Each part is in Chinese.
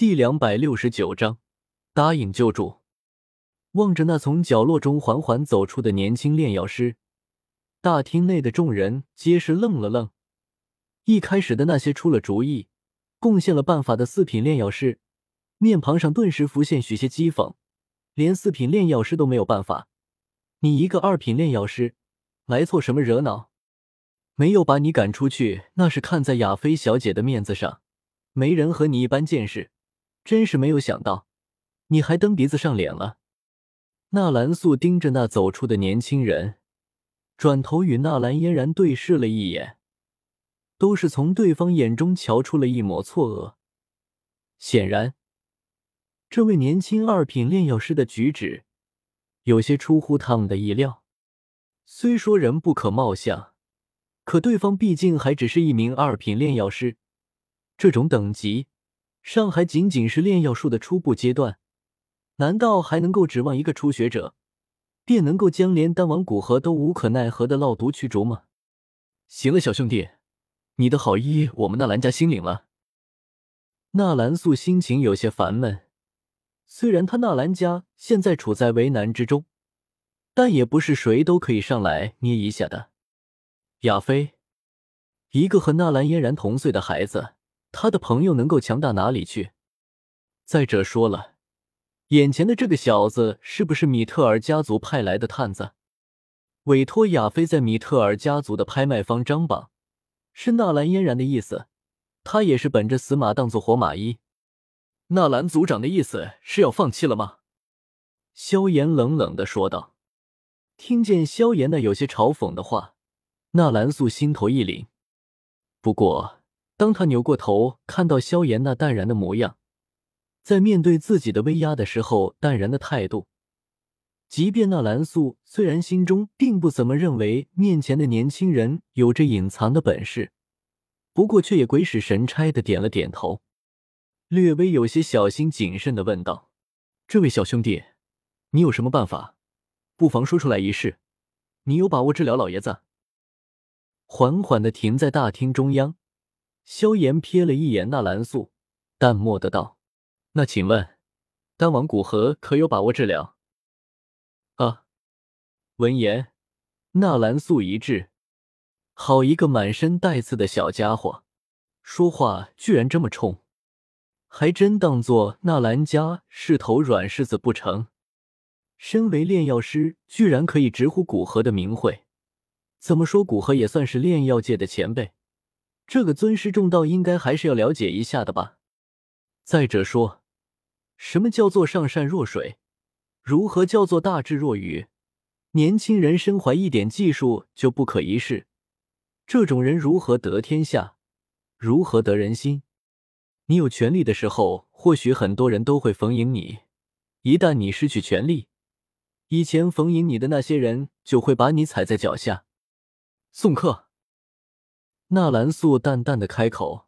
第两百六十九章，答应救助。望着那从角落中缓缓走出的年轻炼药师，大厅内的众人皆是愣了愣。一开始的那些出了主意、贡献了办法的四品炼药师，面庞上顿时浮现许些讥讽。连四品炼药师都没有办法，你一个二品炼药师，来凑什么热闹？没有把你赶出去，那是看在亚菲小姐的面子上，没人和你一般见识。真是没有想到，你还蹬鼻子上脸了。纳兰素盯着那走出的年轻人，转头与纳兰嫣然对视了一眼，都是从对方眼中瞧出了一抹错愕。显然，这位年轻二品炼药师的举止有些出乎他们的意料。虽说人不可貌相，可对方毕竟还只是一名二品炼药师，这种等级。上海仅仅是炼药术的初步阶段，难道还能够指望一个初学者便能够将连丹王古河都无可奈何的烙毒驱逐吗？行了，小兄弟，你的好意我们纳兰家心领了。纳兰素心情有些烦闷，虽然他纳兰家现在处在为难之中，但也不是谁都可以上来捏一下的。亚飞，一个和纳兰嫣然同岁的孩子。他的朋友能够强大哪里去？再者说了，眼前的这个小子是不是米特尔家族派来的探子？委托亚飞在米特尔家族的拍卖方张榜，是纳兰嫣然的意思。他也是本着死马当做活马医。纳兰族长的意思是要放弃了吗？萧炎冷冷的说道。听见萧炎那有些嘲讽的话，纳兰素心头一凛。不过。当他扭过头看到萧炎那淡然的模样，在面对自己的威压的时候，淡然的态度，即便那蓝素虽然心中并不怎么认为面前的年轻人有着隐藏的本事，不过却也鬼使神差的点了点头，略微有些小心谨慎的问道：“这位小兄弟，你有什么办法？不妨说出来一试。你有把握治疗老爷子？”缓缓的停在大厅中央。萧炎瞥了一眼纳兰素，淡漠的道：“那请问，丹王古河可有把握治疗？”啊！闻言，纳兰素一滞，好一个满身带刺的小家伙，说话居然这么冲，还真当做纳兰家是头软柿子不成？身为炼药师，居然可以直呼古河的名讳，怎么说古河也算是炼药界的前辈。这个尊师重道，应该还是要了解一下的吧。再者说，什么叫做上善若水？如何叫做大智若愚？年轻人身怀一点技术就不可一世，这种人如何得天下？如何得人心？你有权利的时候，或许很多人都会逢迎你；一旦你失去权利，以前逢迎你的那些人就会把你踩在脚下。送客。纳兰素淡淡的开口，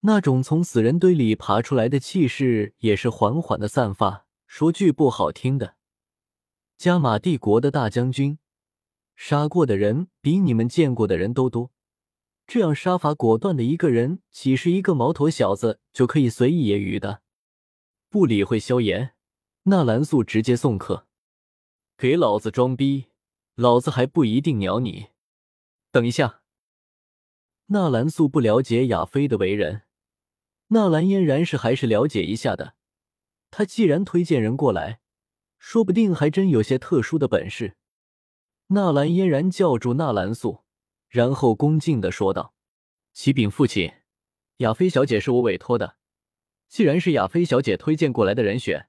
那种从死人堆里爬出来的气势也是缓缓的散发。说句不好听的，加玛帝国的大将军，杀过的人比你们见过的人都多。这样杀伐果断的一个人，岂是一个毛头小子就可以随意揶揄的？不理会萧炎，纳兰素直接送客。给老子装逼，老子还不一定鸟你。等一下。纳兰素不了解亚飞的为人，纳兰嫣然是还是了解一下的。他既然推荐人过来，说不定还真有些特殊的本事。纳兰嫣然叫住纳兰素，然后恭敬的说道：“启禀父亲，亚飞小姐是我委托的。既然是亚飞小姐推荐过来的人选，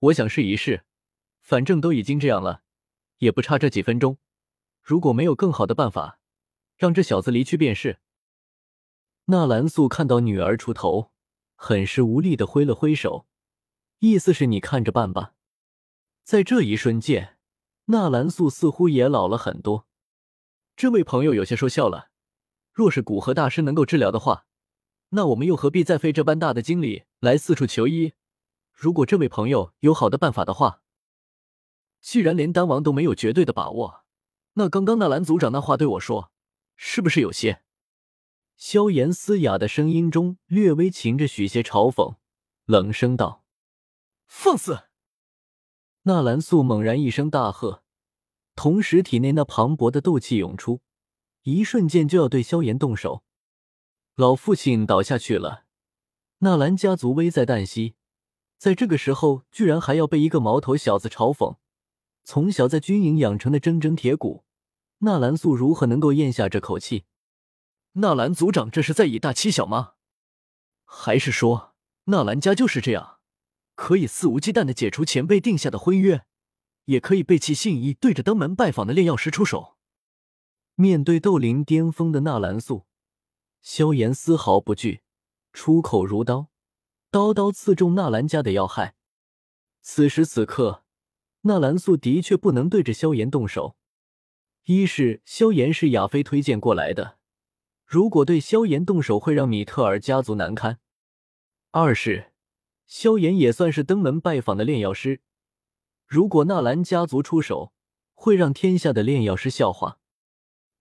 我想试一试。反正都已经这样了，也不差这几分钟。如果没有更好的办法。”让这小子离去便是。纳兰素看到女儿出头，很是无力的挥了挥手，意思是你看着办吧。在这一瞬间，纳兰素似乎也老了很多。这位朋友有些说笑了。若是古河大师能够治疗的话，那我们又何必再费这般大的精力来四处求医？如果这位朋友有好的办法的话，既然连丹王都没有绝对的把握，那刚刚纳兰族长那话对我说。是不是有些？萧炎嘶哑的声音中略微噙着许些嘲讽，冷声道：“放肆！”纳兰素猛然一声大喝，同时体内那磅礴的斗气涌出，一瞬间就要对萧炎动手。老父亲倒下去了，纳兰家族危在旦夕，在这个时候居然还要被一个毛头小子嘲讽。从小在军营养成的铮铮铁骨，纳兰素如何能够咽下这口气？纳兰族长这是在以大欺小吗？还是说纳兰家就是这样，可以肆无忌惮的解除前辈定下的婚约，也可以背弃信义，对着登门拜访的炼药师出手？面对斗灵巅峰的纳兰素，萧炎丝毫不惧，出口如刀，刀刀刺中纳兰家的要害。此时此刻。纳兰素的确不能对着萧炎动手，一是萧炎是亚飞推荐过来的，如果对萧炎动手会让米特尔家族难堪；二是萧炎也算是登门拜访的炼药师，如果纳兰家族出手，会让天下的炼药师笑话。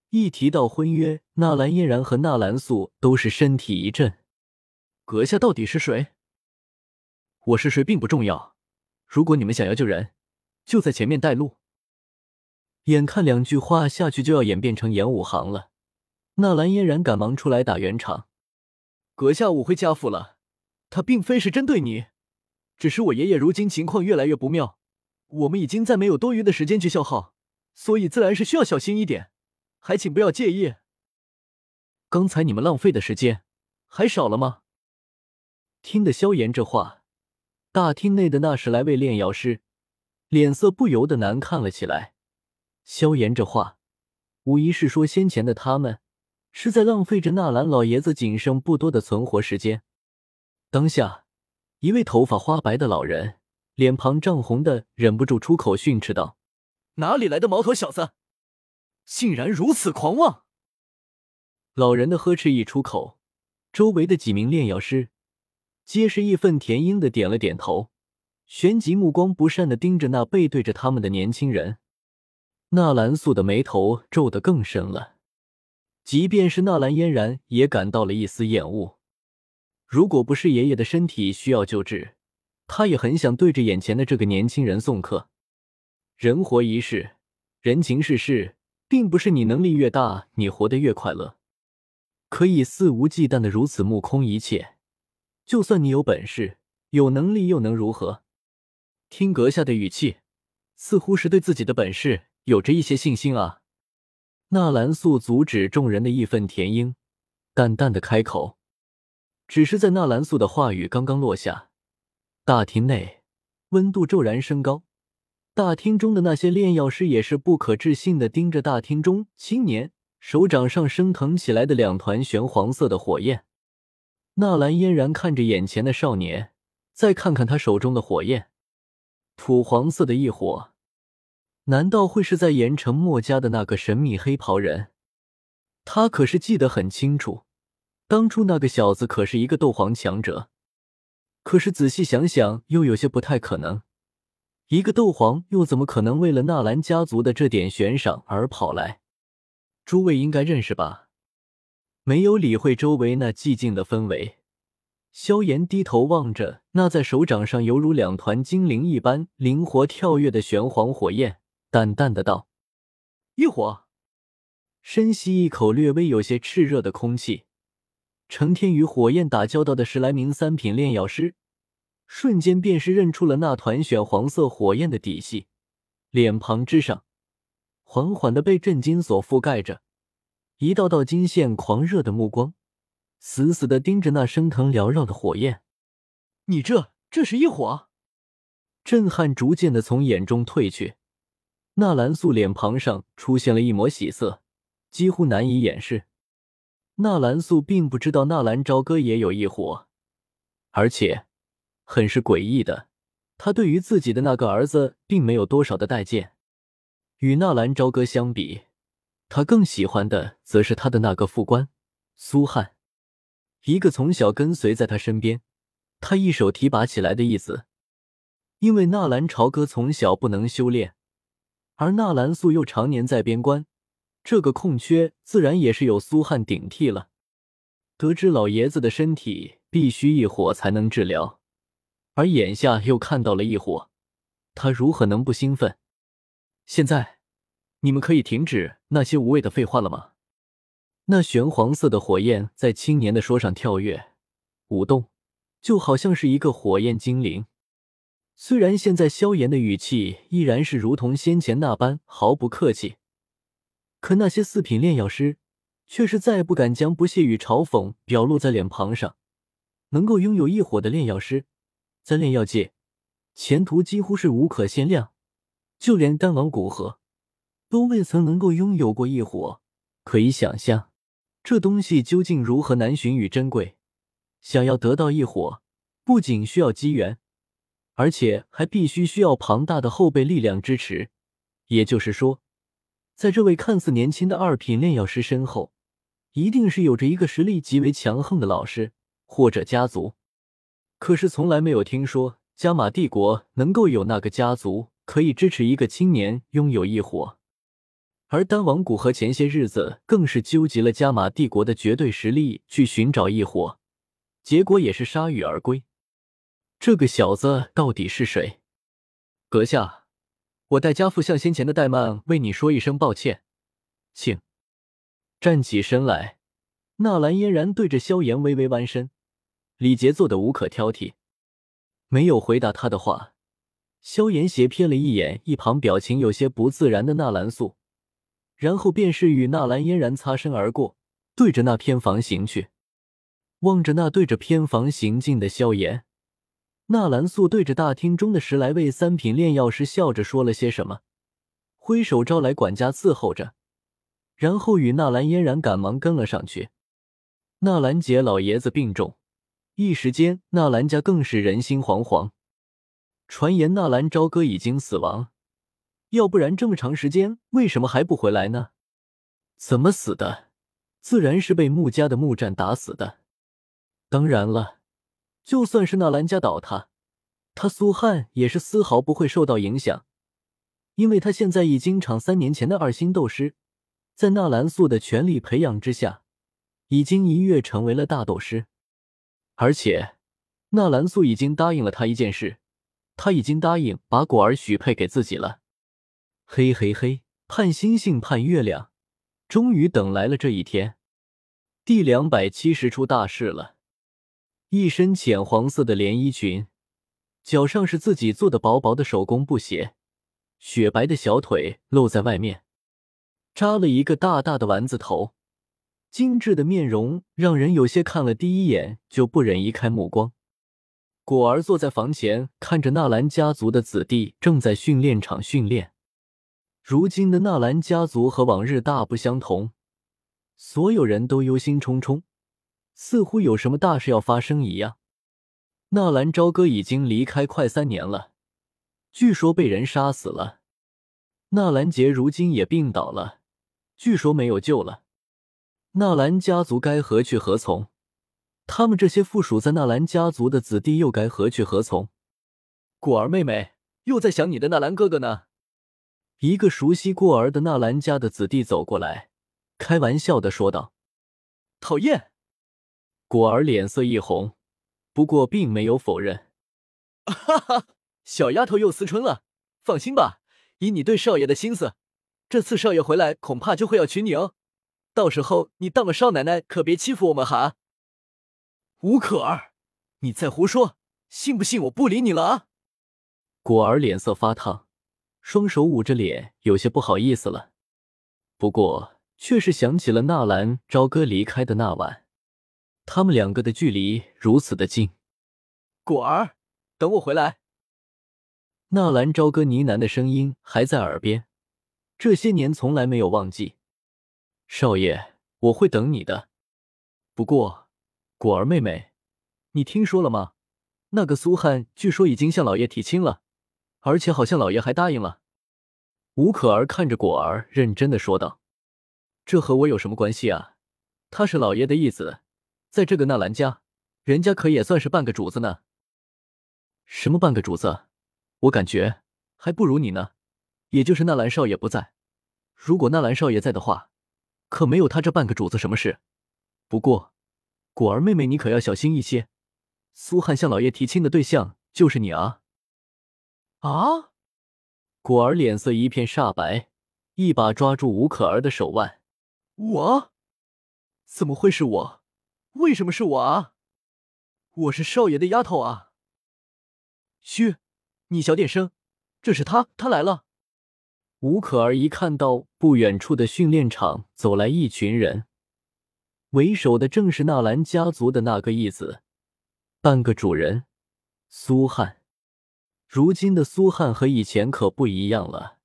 一提到婚约，纳兰嫣然和纳兰素都是身体一震。阁下到底是谁？我是谁并不重要，如果你们想要救人。就在前面带路。眼看两句话下去就要演变成演武行了，纳兰嫣然赶忙出来打圆场：“阁下误会家父了，他并非是针对你，只是我爷爷如今情况越来越不妙，我们已经再没有多余的时间去消耗，所以自然是需要小心一点，还请不要介意。刚才你们浪费的时间还少了吗？”听得萧炎这话，大厅内的那十来位炼药师。脸色不由得难看了起来。萧炎这话，无疑是说先前的他们是在浪费着纳兰老爷子仅剩不多的存活时间。当下，一位头发花白的老人，脸庞涨红的，忍不住出口训斥道：“哪里来的毛头小子，竟然如此狂妄！”老人的呵斥一出口，周围的几名炼药师皆是义愤填膺的点了点头。旋即目光不善的盯着那背对着他们的年轻人，纳兰素的眉头皱得更深了。即便是纳兰嫣然也感到了一丝厌恶。如果不是爷爷的身体需要救治，他也很想对着眼前的这个年轻人送客。人活一世，人情世事，并不是你能力越大，你活得越快乐，可以肆无忌惮的如此目空一切。就算你有本事、有能力，又能如何？听阁下的语气，似乎是对自己的本事有着一些信心啊。纳兰素阻止众人的义愤填膺，淡淡的开口。只是在纳兰素的话语刚刚落下，大厅内温度骤然升高。大厅中的那些炼药师也是不可置信的盯着大厅中青年手掌上升腾起来的两团玄黄色的火焰。纳兰嫣然看着眼前的少年，再看看他手中的火焰。土黄色的一火，难道会是在盐城墨家的那个神秘黑袍人？他可是记得很清楚，当初那个小子可是一个斗皇强者。可是仔细想想，又有些不太可能。一个斗皇又怎么可能为了纳兰家族的这点悬赏而跑来？诸位应该认识吧？没有理会周围那寂静的氛围。萧炎低头望着那在手掌上犹如两团精灵一般灵活跳跃的玄黄火焰，淡淡的道：“异火。”深吸一口略微有些炽热的空气，成天与火焰打交道的十来名三品炼药师，瞬间便是认出了那团血黄色火焰的底细，脸庞之上缓缓的被震惊所覆盖着，一道道金线狂热的目光。死死的盯着那升腾缭绕的火焰，你这这是一火？震撼逐渐的从眼中褪去，纳兰素脸庞上出现了一抹喜色，几乎难以掩饰。纳兰素并不知道纳兰朝歌也有一火，而且很是诡异的，他对于自己的那个儿子并没有多少的待见。与纳兰朝歌相比，他更喜欢的则是他的那个副官苏汉。一个从小跟随在他身边，他一手提拔起来的义子。因为纳兰朝歌从小不能修炼，而纳兰素又常年在边关，这个空缺自然也是由苏汉顶替了。得知老爷子的身体必须一火才能治疗，而眼下又看到了异火，他如何能不兴奋？现在，你们可以停止那些无谓的废话了吗？那玄黄色的火焰在青年的说上跳跃、舞动，就好像是一个火焰精灵。虽然现在萧炎的语气依然是如同先前那般毫不客气，可那些四品炼药师却是再不敢将不屑与嘲讽表露在脸庞上。能够拥有一火的炼药师，在炼药界前途几乎是无可限量。就连丹王古河都未曾能够拥有过一火，可以想象这东西究竟如何难寻与珍贵。想要得到一火，不仅需要机缘。而且还必须需要庞大的后备力量支持，也就是说，在这位看似年轻的二品炼药师身后，一定是有着一个实力极为强横的老师或者家族。可是从来没有听说加玛帝国能够有那个家族可以支持一个青年拥有异火，而丹王谷和前些日子更是纠集了加玛帝国的绝对实力去寻找异火，结果也是铩羽而归。这个小子到底是谁？阁下，我代家父向先前的怠慢为你说一声抱歉，请站起身来。纳兰嫣然对着萧炎微微弯身，礼节做得无可挑剔，没有回答他的话。萧炎斜瞥了一眼一旁表情有些不自然的纳兰素，然后便是与纳兰嫣然擦身而过，对着那偏房行去。望着那对着偏房行进的萧炎。纳兰素对着大厅中的十来位三品炼药师笑着说了些什么，挥手招来管家伺候着，然后与纳兰嫣然赶忙跟了上去。纳兰杰老爷子病重，一时间纳兰家更是人心惶惶。传言纳兰朝歌已经死亡，要不然这么长时间为什么还不回来呢？怎么死的？自然是被穆家的木战打死的。当然了。就算是纳兰家倒塌，他苏汉也是丝毫不会受到影响，因为他现在已经长三年前的二星斗师，在纳兰素的全力培养之下，已经一跃成为了大斗师。而且，纳兰素已经答应了他一件事，他已经答应把果儿许配给自己了。嘿嘿嘿，盼星星盼月亮，终于等来了这一天。第两百七十出大事了。一身浅黄色的连衣裙，脚上是自己做的薄薄的手工布鞋，雪白的小腿露在外面，扎了一个大大的丸子头，精致的面容让人有些看了第一眼就不忍移开目光。果儿坐在房前，看着纳兰家族的子弟正在训练场训练。如今的纳兰家族和往日大不相同，所有人都忧心忡忡。似乎有什么大事要发生一样。纳兰朝歌已经离开快三年了，据说被人杀死了。纳兰杰如今也病倒了，据说没有救了。纳兰家族该何去何从？他们这些附属在纳兰家族的子弟又该何去何从？果儿妹妹又在想你的纳兰哥哥呢。一个熟悉过儿的纳兰家的子弟走过来，开玩笑的说道：“讨厌。”果儿脸色一红，不过并没有否认。哈哈，小丫头又思春了。放心吧，以你对少爷的心思，这次少爷回来恐怕就会要娶你哦。到时候你当了少奶奶，可别欺负我们哈。吴可儿，你再胡说，信不信我不理你了啊？果儿脸色发烫，双手捂着脸，有些不好意思了。不过却是想起了纳兰朝歌离开的那晚。他们两个的距离如此的近，果儿，等我回来。纳兰朝歌呢喃的声音还在耳边，这些年从来没有忘记。少爷，我会等你的。不过，果儿妹妹，你听说了吗？那个苏汉据说已经向老爷提亲了，而且好像老爷还答应了。吴可儿看着果儿，认真的说道：“这和我有什么关系啊？他是老爷的义子。”在这个纳兰家，人家可也算是半个主子呢。什么半个主子？我感觉还不如你呢。也就是纳兰少爷不在，如果纳兰少爷在的话，可没有他这半个主子什么事。不过，果儿妹妹你可要小心一些。苏汉向老爷提亲的对象就是你啊！啊！果儿脸色一片煞白，一把抓住吴可儿的手腕。我？怎么会是我？为什么是我啊？我是少爷的丫头啊！嘘，你小点声，这是他，他来了。吴可儿一看到不远处的训练场走来一群人，为首的正是纳兰家族的那个义子，半个主人苏汉。如今的苏汉和以前可不一样了，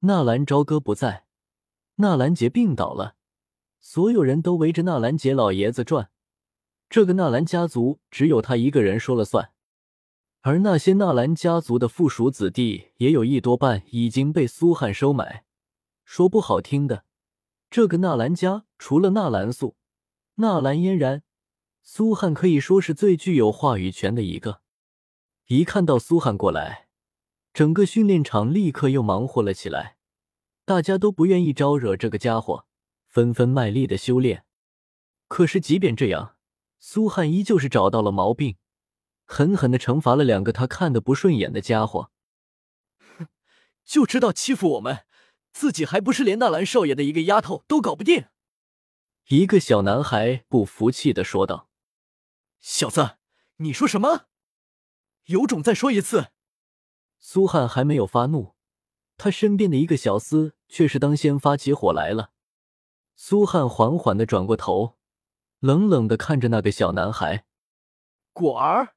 纳兰朝歌不在，纳兰杰病倒了，所有人都围着纳兰杰老爷子转。这个纳兰家族只有他一个人说了算，而那些纳兰家族的附属子弟也有一多半已经被苏汉收买。说不好听的，这个纳兰家除了纳兰素、纳兰嫣然，苏汉可以说是最具有话语权的一个。一看到苏汉过来，整个训练场立刻又忙活了起来，大家都不愿意招惹这个家伙，纷纷卖力的修炼。可是即便这样，苏汉依旧是找到了毛病，狠狠的惩罚了两个他看的不顺眼的家伙。哼，就知道欺负我们，自己还不是连纳兰少爷的一个丫头都搞不定。一个小男孩不服气的说道：“小子，你说什么？有种再说一次！”苏汉还没有发怒，他身边的一个小厮却是当先发起火来了。苏汉缓缓的转过头。冷冷的看着那个小男孩，果儿，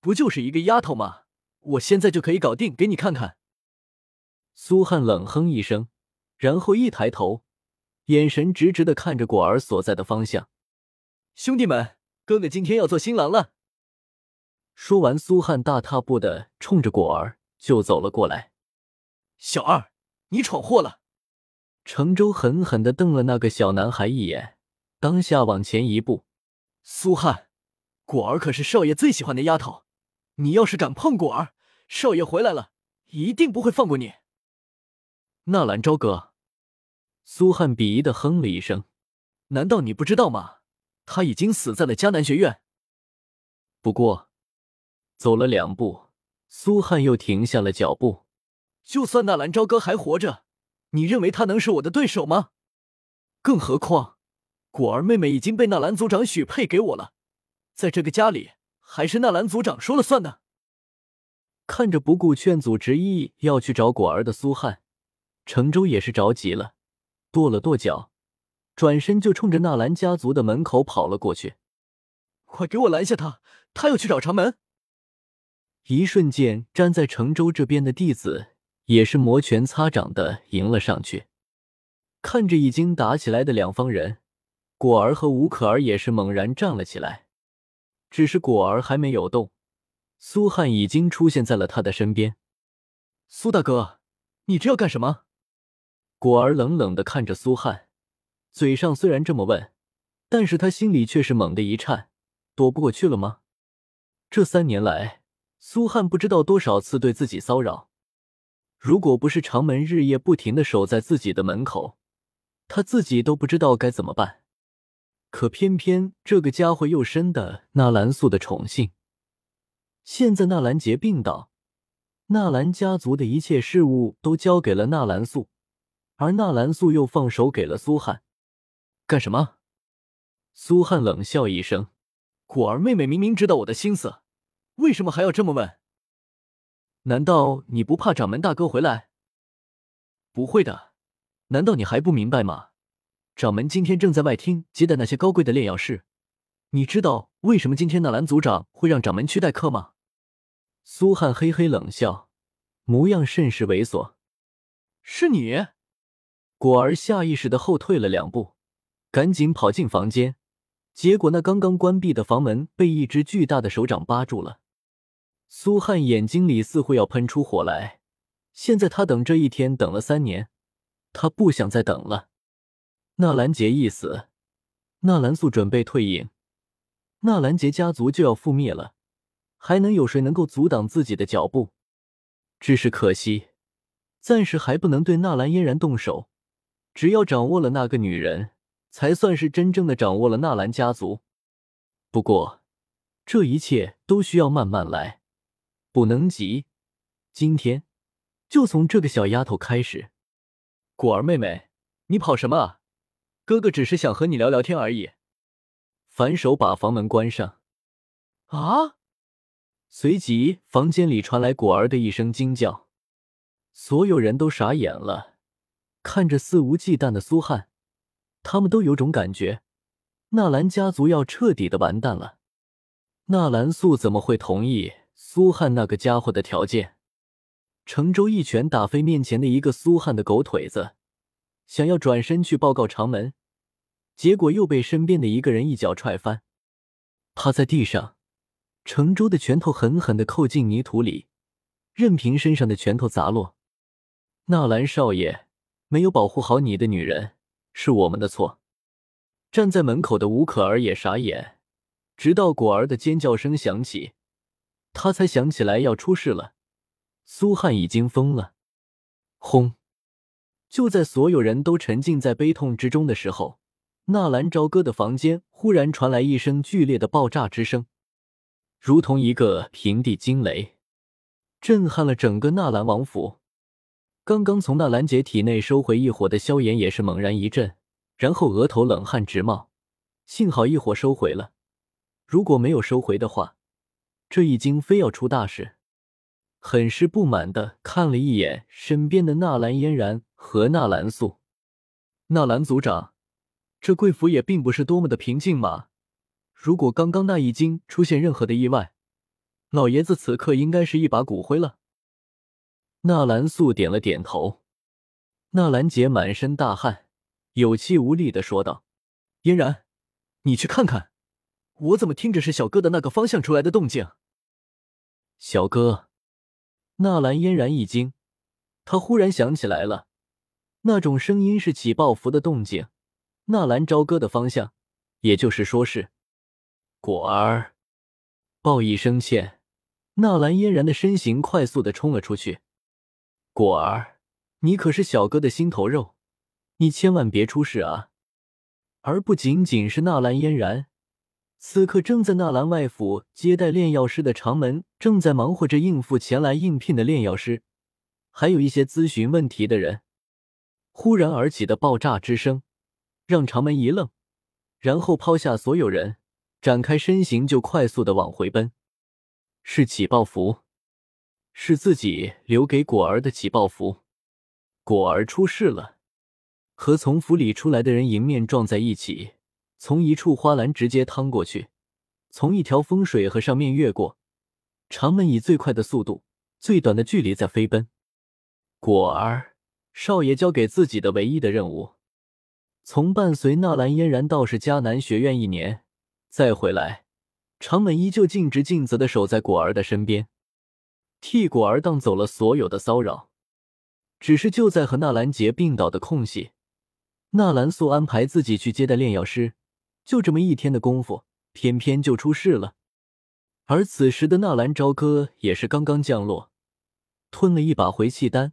不就是一个丫头吗？我现在就可以搞定，给你看看。苏汉冷哼一声，然后一抬头，眼神直直的看着果儿所在的方向。兄弟们，哥哥今天要做新郎了。说完，苏汉大踏步的冲着果儿就走了过来。小二，你闯祸了！程州狠狠的瞪了那个小男孩一眼。当下往前一步，苏汉，果儿可是少爷最喜欢的丫头，你要是敢碰果儿，少爷回来了一定不会放过你。纳兰朝歌，苏汉鄙夷的哼了一声，难道你不知道吗？他已经死在了迦南学院。不过，走了两步，苏汉又停下了脚步。就算纳兰朝歌还活着，你认为他能是我的对手吗？更何况。果儿妹妹已经被纳兰族长许配给我了，在这个家里还是纳兰族长说了算的。看着不顾劝阻执意要去找果儿的苏汉，程州也是着急了，跺了跺脚，转身就冲着纳兰家族的门口跑了过去。快给我拦下他！他要去找长门。一瞬间，站在程州这边的弟子也是摩拳擦掌的迎了上去，看着已经打起来的两方人。果儿和吴可儿也是猛然站了起来，只是果儿还没有动，苏汉已经出现在了他的身边。苏大哥，你这要干什么？果儿冷冷的看着苏汉，嘴上虽然这么问，但是他心里却是猛地一颤，躲不过去了吗？这三年来，苏汉不知道多少次对自己骚扰，如果不是长门日夜不停的守在自己的门口，他自己都不知道该怎么办。可偏偏这个家伙又深得纳兰素的宠幸。现在纳兰杰病倒，纳兰家族的一切事务都交给了纳兰素，而纳兰素又放手给了苏汉，干什么？苏汉冷笑一声：“果儿妹妹明明知道我的心思，为什么还要这么问？难道你不怕掌门大哥回来？不会的，难道你还不明白吗？”掌门今天正在外厅接待那些高贵的炼药师，你知道为什么今天纳兰族长会让掌门去待客吗？苏汉嘿嘿冷笑，模样甚是猥琐。是你？果儿下意识的后退了两步，赶紧跑进房间，结果那刚刚关闭的房门被一只巨大的手掌扒住了。苏汉眼睛里似乎要喷出火来，现在他等这一天等了三年，他不想再等了。纳兰杰一死，纳兰素准备退隐，纳兰杰家族就要覆灭了，还能有谁能够阻挡自己的脚步？只是可惜，暂时还不能对纳兰嫣然动手。只要掌握了那个女人，才算是真正的掌握了纳兰家族。不过，这一切都需要慢慢来，不能急，今天就从这个小丫头开始。果儿妹妹，你跑什么？哥哥只是想和你聊聊天而已。反手把房门关上。啊！随即房间里传来果儿的一声惊叫，所有人都傻眼了，看着肆无忌惮的苏汉，他们都有种感觉，纳兰家族要彻底的完蛋了。纳兰素怎么会同意苏汉那个家伙的条件？程州一拳打飞面前的一个苏汉的狗腿子，想要转身去报告长门，结果又被身边的一个人一脚踹翻，趴在地上。程州的拳头狠狠的扣进泥土里，任凭身上的拳头砸落。纳兰少爷没有保护好你的女人，是我们的错。站在门口的吴可儿也傻眼。直到果儿的尖叫声响起，他才想起来要出事了。苏汉已经疯了。轰！就在所有人都沉浸在悲痛之中的时候，纳兰朝歌的房间忽然传来一声剧烈的爆炸之声，如同一个平地惊雷，震撼了整个纳兰王府。刚刚从纳兰杰体内收回一火的萧炎也是猛然一震，然后额头冷汗直冒。幸好一火收回了。如果没有收回的话，这一惊非要出大事。很是不满的看了一眼身边的纳兰嫣然和纳兰素，纳兰族长，这贵府也并不是多么的平静嘛。如果刚刚那一惊出现任何的意外，老爷子此刻应该是一把骨灰了。纳兰素点了点头，纳兰杰满身大汗，有气无力的说道：“嫣然，你去看看。”我怎么听着是小哥的那个方向出来的动静？小哥，纳兰嫣然一惊，他忽然想起来了，那种声音是起爆符的动静，纳兰朝歌的方向，也就是说是果儿。报一声歉，纳兰嫣然的身形快速的冲了出去。果儿，你可是小哥的心头肉，你千万别出事啊！而不仅仅是纳兰嫣然。此刻正在纳兰外府接待炼药师的长门，正在忙活着应付前来应聘的炼药师，还有一些咨询问题的人。忽然而起的爆炸之声，让长门一愣，然后抛下所有人，展开身形就快速的往回奔。是起爆符，是自己留给果儿的起爆符。果儿出事了，和从府里出来的人迎面撞在一起。从一处花篮直接趟过去，从一条风水河上面越过，长门以最快的速度、最短的距离在飞奔。果儿，少爷交给自己的唯一的任务，从伴随纳兰嫣然到是迦南学院一年，再回来，长门依旧尽职尽责的守在果儿的身边，替果儿挡走了所有的骚扰。只是就在和纳兰杰病倒的空隙，纳兰素安排自己去接待炼药师。就这么一天的功夫，偏偏就出事了。而此时的纳兰朝歌也是刚刚降落，吞了一把回气丹。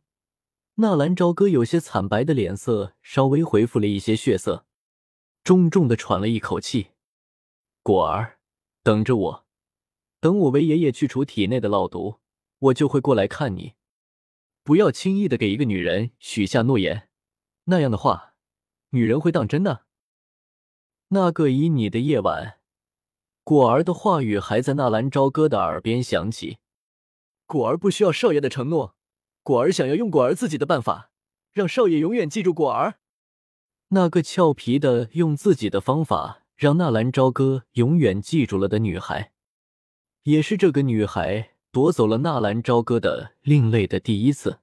纳兰朝歌有些惨白的脸色稍微恢复了一些血色，重重的喘了一口气。果儿，等着我，等我为爷爷去除体内的烙毒，我就会过来看你。不要轻易的给一个女人许下诺言，那样的话，女人会当真的。那个以你的夜晚，果儿的话语还在纳兰朝歌的耳边响起。果儿不需要少爷的承诺，果儿想要用果儿自己的办法，让少爷永远记住果儿。那个俏皮的用自己的方法让纳兰朝歌永远记住了的女孩，也是这个女孩夺走了纳兰朝歌的另类的第一次。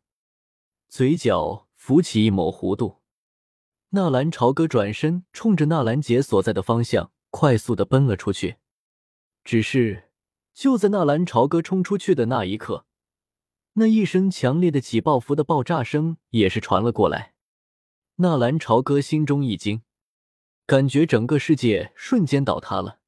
嘴角浮起一抹弧度。纳兰朝歌转身，冲着纳兰杰所在的方向快速的奔了出去。只是就在纳兰朝歌冲出去的那一刻，那一声强烈的起爆符的爆炸声也是传了过来。纳兰朝歌心中一惊，感觉整个世界瞬间倒塌了。